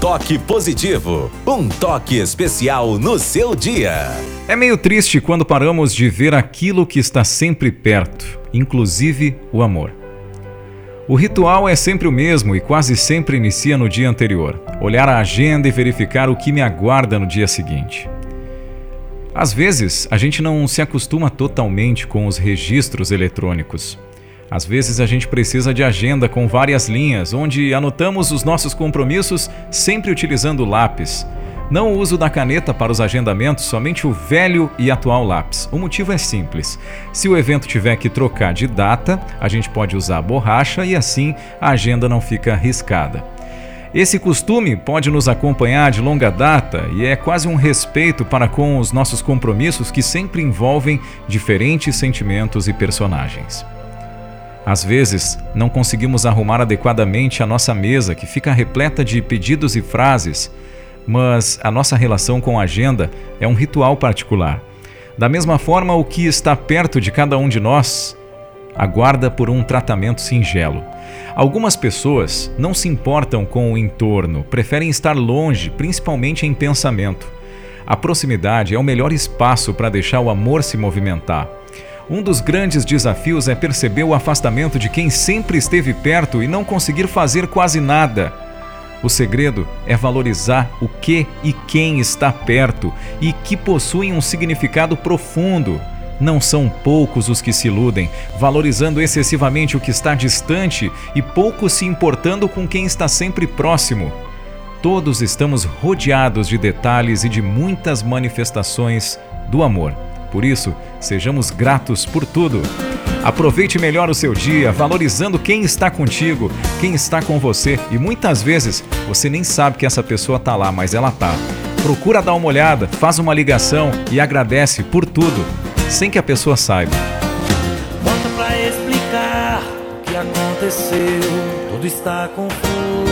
Toque Positivo, um toque especial no seu dia. É meio triste quando paramos de ver aquilo que está sempre perto, inclusive o amor. O ritual é sempre o mesmo e quase sempre inicia no dia anterior. Olhar a agenda e verificar o que me aguarda no dia seguinte. Às vezes, a gente não se acostuma totalmente com os registros eletrônicos. Às vezes a gente precisa de agenda com várias linhas, onde anotamos os nossos compromissos sempre utilizando lápis. Não o uso da caneta para os agendamentos, somente o velho e atual lápis. O motivo é simples. Se o evento tiver que trocar de data, a gente pode usar a borracha e assim a agenda não fica riscada. Esse costume pode nos acompanhar de longa data e é quase um respeito para com os nossos compromissos que sempre envolvem diferentes sentimentos e personagens. Às vezes, não conseguimos arrumar adequadamente a nossa mesa, que fica repleta de pedidos e frases, mas a nossa relação com a agenda é um ritual particular. Da mesma forma, o que está perto de cada um de nós aguarda por um tratamento singelo. Algumas pessoas não se importam com o entorno, preferem estar longe, principalmente em pensamento. A proximidade é o melhor espaço para deixar o amor se movimentar. Um dos grandes desafios é perceber o afastamento de quem sempre esteve perto e não conseguir fazer quase nada. O segredo é valorizar o que e quem está perto e que possuem um significado profundo. Não são poucos os que se iludem, valorizando excessivamente o que está distante e pouco se importando com quem está sempre próximo. Todos estamos rodeados de detalhes e de muitas manifestações do amor. Por isso, sejamos gratos por tudo. Aproveite melhor o seu dia, valorizando quem está contigo, quem está com você e muitas vezes você nem sabe que essa pessoa está lá, mas ela tá. Procura dar uma olhada, faz uma ligação e agradece por tudo, sem que a pessoa saiba. Pra explicar o que aconteceu, tudo está confuso.